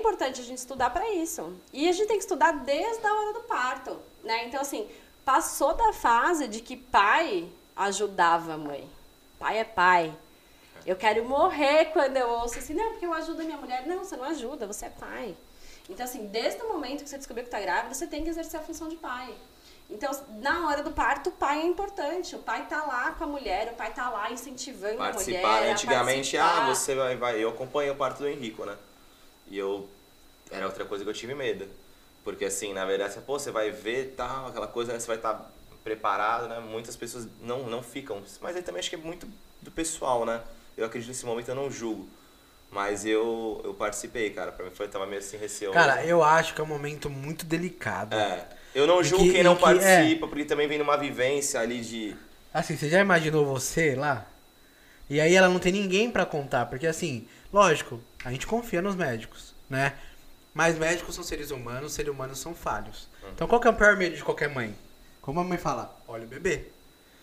importante a gente estudar para isso. E a gente tem que estudar desde a hora do parto, né? Então, assim, passou da fase de que pai ajudava a mãe. Pai é pai. Eu quero morrer quando eu ouço assim, não, porque eu ajudo a minha mulher. Não, você não ajuda, você é pai. Então, assim, desde o momento que você descobriu que está grávida, você tem que exercer a função de pai. Então, na hora do parto, o pai é importante. O pai tá lá com a mulher, o pai tá lá incentivando a mulher. Antigamente, participar. ah, você vai, vai. Eu acompanho o parto do Henrico, né? E eu. Era outra coisa que eu tive medo. Porque assim, na verdade, você, pô, você vai ver tal, aquela coisa, né? Você vai estar tá preparado, né? Muitas pessoas não, não ficam. Mas aí também acho que é muito do pessoal, né? Eu acredito nesse momento, eu não julgo. Mas eu, eu participei, cara. Pra mim foi, tava meio assim, receoso. Cara, eu acho que é um momento muito delicado. É. Eu não julgo que- quem não que- é. participa, porque também vem numa vivência ali de. Assim, você já imaginou você lá? E aí ela não tem ninguém pra contar, porque assim, lógico, a gente confia nos médicos, né? Mas médicos são seres humanos, seres humanos são falhos. Então qual que é o pior medo de qualquer mãe? Como a mãe fala, olha o bebê.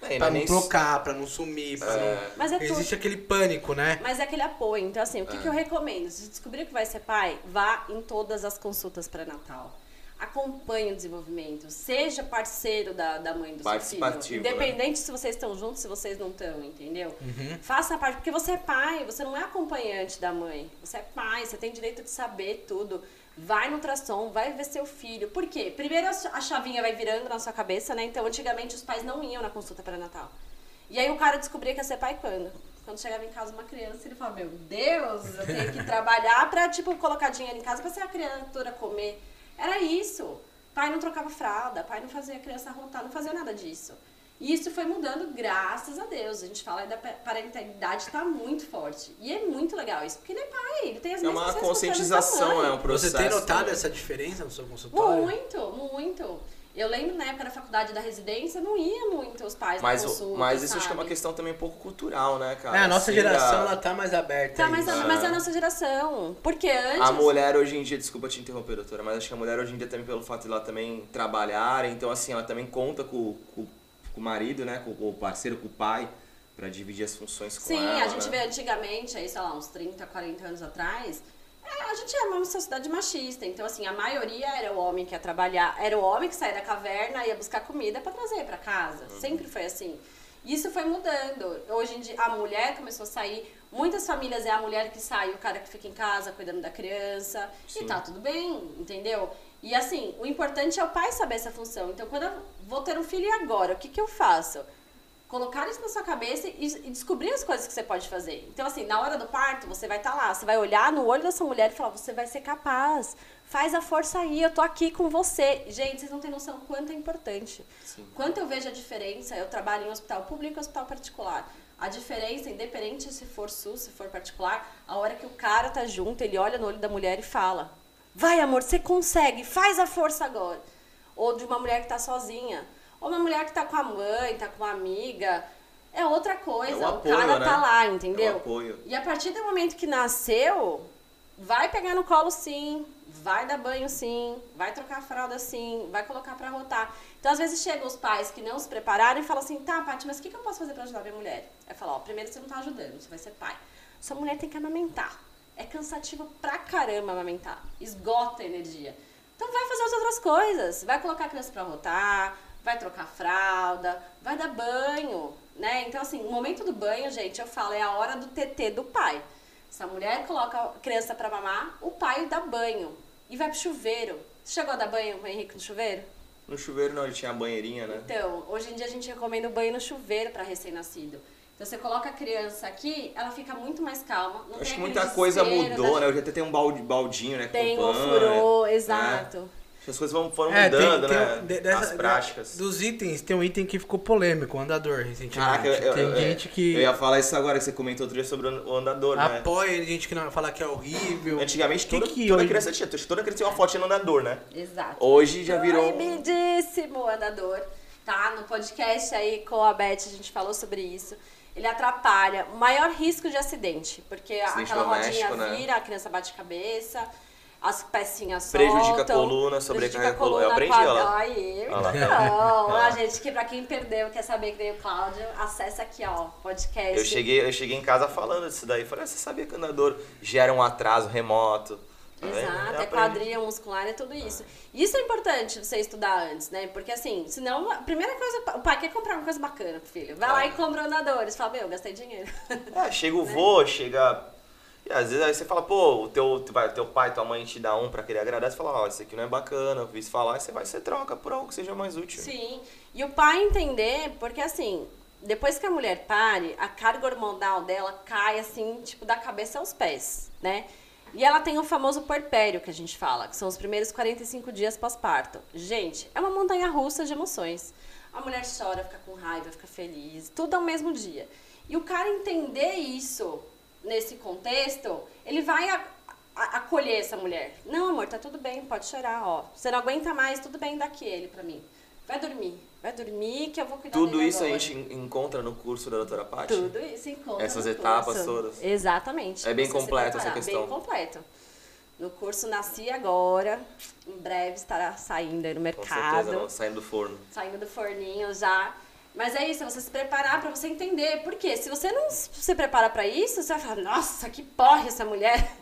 É, Pra não trocar, pra não sumir, pra não... Mas é tudo. Existe aquele pânico, né? Mas é aquele apoio. Então, assim, o que, É. que eu recomendo? Se você descobrir que vai ser pai, vá em todas as consultas pré-natal. Acompanhe o desenvolvimento. Seja parceiro da, da mãe do seu filho. Né? Independente se vocês estão juntos, se vocês não estão, entendeu? Uhum. Faça a parte, porque você é pai, você não é acompanhante da mãe. Você é pai, você tem direito de saber tudo. Vai no ultrassom, vai ver seu filho. Por quê? Primeiro a chavinha vai virando na sua cabeça, né? Então, antigamente os pais não iam na consulta pré-natal. E aí o cara descobria que ia ser pai quando? Quando chegava em casa uma criança, ele falava, meu Deus, eu tenho que trabalhar pra, tipo, colocar dinheiro em casa pra ser a criatura comer. Era isso. Pai não trocava fralda, pai não fazia a criança arrotar, não fazia nada disso. E isso foi mudando, graças a Deus. A gente fala da pa- parentalidade tá muito forte. E é muito legal isso, porque ele é pai, ele tem as É mesmas uma responsabilidades da conscientização, é um processo. Você tem notado também. essa diferença no seu consultório? Muito, muito. Eu lembro na época da faculdade da residência, não ia muito os pais Mas, consulta, mas isso acho que é uma sabe? questão também um pouco cultural, né, cara? É, a nossa Assim, geração, a- ela tá mais aberta Tá, mas, a, mas é a nossa geração. Porque antes. A mulher hoje em dia, desculpa te interromper, doutora, mas acho que a mulher hoje em dia também pelo fato de ela também trabalhar, então assim, ela também conta com, com, com o marido, né, com, com o parceiro, com o pai, pra dividir as funções com Sim, ela. a gente né? vê antigamente, aí, sei lá, uns 30, 40 anos atrás, é, a gente era uma sociedade machista. Então, assim, a maioria era o homem que ia trabalhar, era o homem que saía da caverna e ia buscar comida pra trazer pra casa. Uhum. Sempre foi assim. Isso foi mudando. Hoje em dia, a mulher começou a sair. Muitas famílias é a mulher que sai, o cara que fica em casa cuidando da criança. Sim. E tá tudo bem, entendeu? E assim, o importante é o pai saber essa função. Então, quando eu vou ter um filho e agora, o que, que eu faço? Colocar isso na sua cabeça e, e descobrir as coisas que você pode fazer. Então, assim, na hora do parto, você vai estar lá, você vai olhar no olho dessa mulher e falar: você vai ser capaz, faz a força aí, eu tô aqui com você. Gente, vocês não têm noção quanto é importante. Sim. Quanto eu vejo a diferença, eu trabalho em hospital público e hospital particular. A diferença, independente se for SUS, se for particular, a hora que o cara tá junto, ele olha no olho da mulher e fala: Vai, amor, você consegue, faz a força agora. Ou de uma mulher que tá sozinha. Ou uma mulher que tá com a mãe, tá com uma amiga. É outra coisa. É o o apoio, cara né? tá lá, É entendeu? o apoio. E a partir do momento que nasceu, vai pegar no colo sim, vai dar banho sim, vai trocar a fralda sim, vai colocar pra rotar. Então, às vezes, chegam os pais que não se prepararam e falam assim, tá, Paty, mas o que, que eu posso fazer pra ajudar minha mulher? Aí fala, ó, primeiro você não tá ajudando, você vai ser pai. Sua mulher tem que amamentar. É cansativo pra caramba amamentar. Esgota a energia. Então vai fazer as outras coisas. Vai colocar a criança pra rotar, vai trocar fralda, vai dar banho, né? Então, assim, o momento do banho, gente, eu falo, é a hora do TT do pai. Se a mulher coloca a criança pra mamar, o pai dá banho. E vai pro chuveiro. Você chegou a dar banho com o Henrique no chuveiro? No chuveiro não, ele tinha a banheirinha, né? Então, hoje em dia a gente recomenda o banho no chuveiro para recém-nascido. Então você coloca a criança aqui, ela fica muito mais calma. Acho que muita coisa mudou, da- né? Hoje até tem um balde, baldinho, né? Tem, pano, ofurou, né? exato. Que as coisas vão, foram É, tem- mudando, tem né? de- dessa- As práticas. Dos itens, tem um item que ficou polêmico, o andador, recentemente. Caraca, eu, eu, tem eu- gente que eu ia falar isso agora, que você comentou outro dia sobre o andador, né? apoia, tem gente que não fala que é horrível. Antigamente Que toda, que toda hoje- criança tinha, toda criança tinha uma fotinha no andador, né? Exato. Hoje já virou... Proibidíssimo o andador. Tá? No podcast aí com a Beth a gente falou sobre isso. Ele atrapalha. O maior risco de acidente. Porque Acidente aquela rodinha né? vira, a criança bate cabeça, as pecinhas Prejudica a soltam, coluna, sobrecarrega prejudica a coluna. Eu aprendi, ó lá. Lá. então, a gente que pra quem perdeu, quer saber que veio o Cláudio, acessa aqui, ó, podcast. Eu cheguei, eu cheguei em casa falando disso daí. Falei, ah, você sabia que o andador gera um atraso remoto? vendo? Exato, Já é aprende. quadril muscular, é tudo isso. Isso é importante você estudar antes, né? Porque assim, senão, a primeira coisa, o pai quer comprar uma coisa bacana pro filho. Vai lá É. e compra andadores. Fala, meu, eu gastei dinheiro. É, chega o vô, chega. E às vezes aí você fala, pô, o teu, teu pai, tua mãe te dá um pra querer agradar, você fala, ó, isso aqui não é bacana, eu isso falar, e você vai, você troca por algo que seja mais útil. Sim. E o pai entender, porque assim, depois que a mulher pare, a carga hormonal dela cai assim, tipo, da cabeça aos pés, né? E ela tem o famoso porpério que a gente fala, que são os primeiros 45 dias pós-parto. Gente, é uma montanha russa de emoções. A mulher chora, fica com raiva, fica feliz, tudo ao mesmo dia. E o cara entender isso nesse contexto, ele vai a- a- acolher essa mulher. Não, amor, tá tudo bem, pode chorar, ó. Você não aguenta mais, tudo bem, dá aqui ele pra mim. Vai dormir, vai dormir que eu vou cuidar Tudo isso a agora. gente en- encontra no curso da doutora Paty? Tudo isso encontra Essas etapas curso. todas. Exatamente. É bem completo essa questão. Bem completo. No curso Nasci Agora, em breve estará saindo aí no Com mercado certeza, não, saindo do forno. saindo do forninho já. Mas é isso, é você se preparar pra você entender. Porque se você não se prepara pra isso, você vai falar, nossa, que porra essa mulher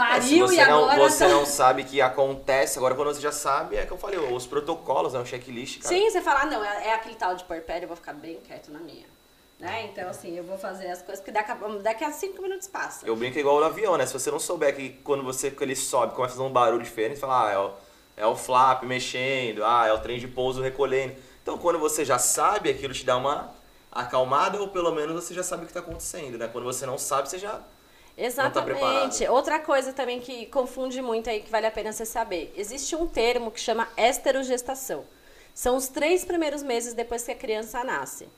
É, pariu e não, agora você tá- não sabe que acontece, agora quando você já sabe, é que eu falei, os protocolos, é um checklist, cara. Sim, você fala, ah, não, é, é aquele tal de porpério, eu vou ficar bem quieto na minha. Né? Então, assim, eu vou fazer as coisas que daqui a, daqui a cinco minutos passa. Eu brinco igual no avião, né? Se você não souber que quando você que ele sobe, começa a fazer um barulho diferente, você fala, ah, é o, é o flap mexendo, ah, é o trem de pouso recolhendo. Então quando você já sabe, aquilo te dá uma acalmada, ou pelo menos você já sabe o que está acontecendo, né? Quando você não sabe, você já. Exatamente. Outra coisa também que confunde muito aí, que vale a pena você saber. Existe um termo que chama esterogestação. São os três primeiros meses depois que a criança nasce.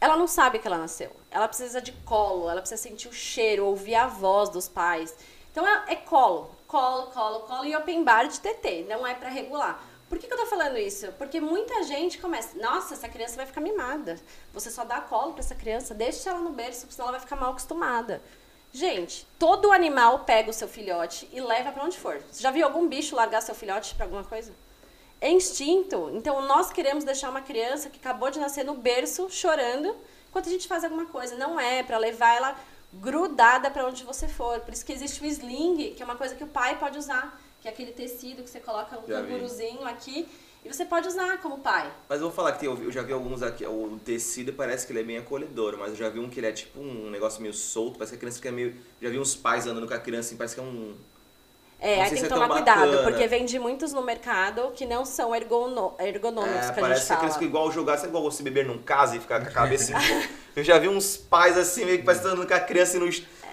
Ela não sabe que ela nasceu. Ela precisa de colo, ela precisa sentir o cheiro, ouvir a voz dos pais. Então é, é colo, colo, colo, colo e open bar de TT. Não é pra regular. Por que, que eu tô falando isso? Porque muita gente começa, nossa, essa criança vai ficar mimada. Você só dá colo pra essa criança, deixa ela no berço, senão ela vai ficar mal acostumada. Gente, todo animal pega o seu filhote e leva pra onde for. Você já viu algum bicho largar seu filhote pra alguma coisa? É instinto. Então nós queremos deixar uma criança que acabou de nascer no berço chorando enquanto a gente faz alguma coisa. Não é pra levar ela grudada pra onde você for. Por isso que existe o sling, que é uma coisa que o pai pode usar, que é aquele tecido que você coloca um Já vi. canguruzinho aqui e você pode usar como pai. Mas eu vou falar que tem, eu já vi alguns aqui, o tecido parece que ele é bem acolhedor, mas eu já vi um que ele é tipo um negócio meio solto, parece que a criança fica meio. Já vi uns pais andando com a criança assim, parece que é um. É, aí tem que é tomar cuidado, bacana. porque vende muitos no mercado que não são ergono- ergonômicos, É, que a parece gente que fala. criança fica igual jogar, sabe igual você beber num casa e ficar com a cabeça assim. Eu já vi uns pais assim, meio que parece que tá andando com a criança no,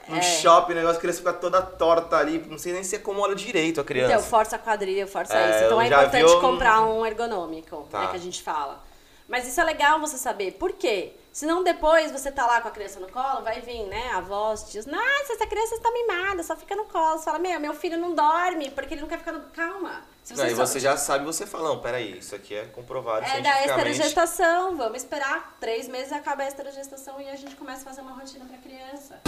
no É. shopping, o negócio, a criança fica toda torta ali, não sei nem se acomoda direito a criança. Então, força quadril, força É, isso. Então é importante um- comprar um ergonômico, Tá. né, que a gente fala. Mas isso é legal você saber. Por quê? Senão depois você tá lá com a criança no colo, vai vir, né, a voz diz, nossa, essa criança está mimada, só fica no colo. Você fala, meu, meu filho não dorme, porque ele não quer ficar no... Calma. Se Não, e só- você já sabe, você fala, não, peraí, isso aqui é comprovado É da esterogestação, vamos esperar três meses acaba a esterogestação e a gente começa a fazer uma rotina pra criança.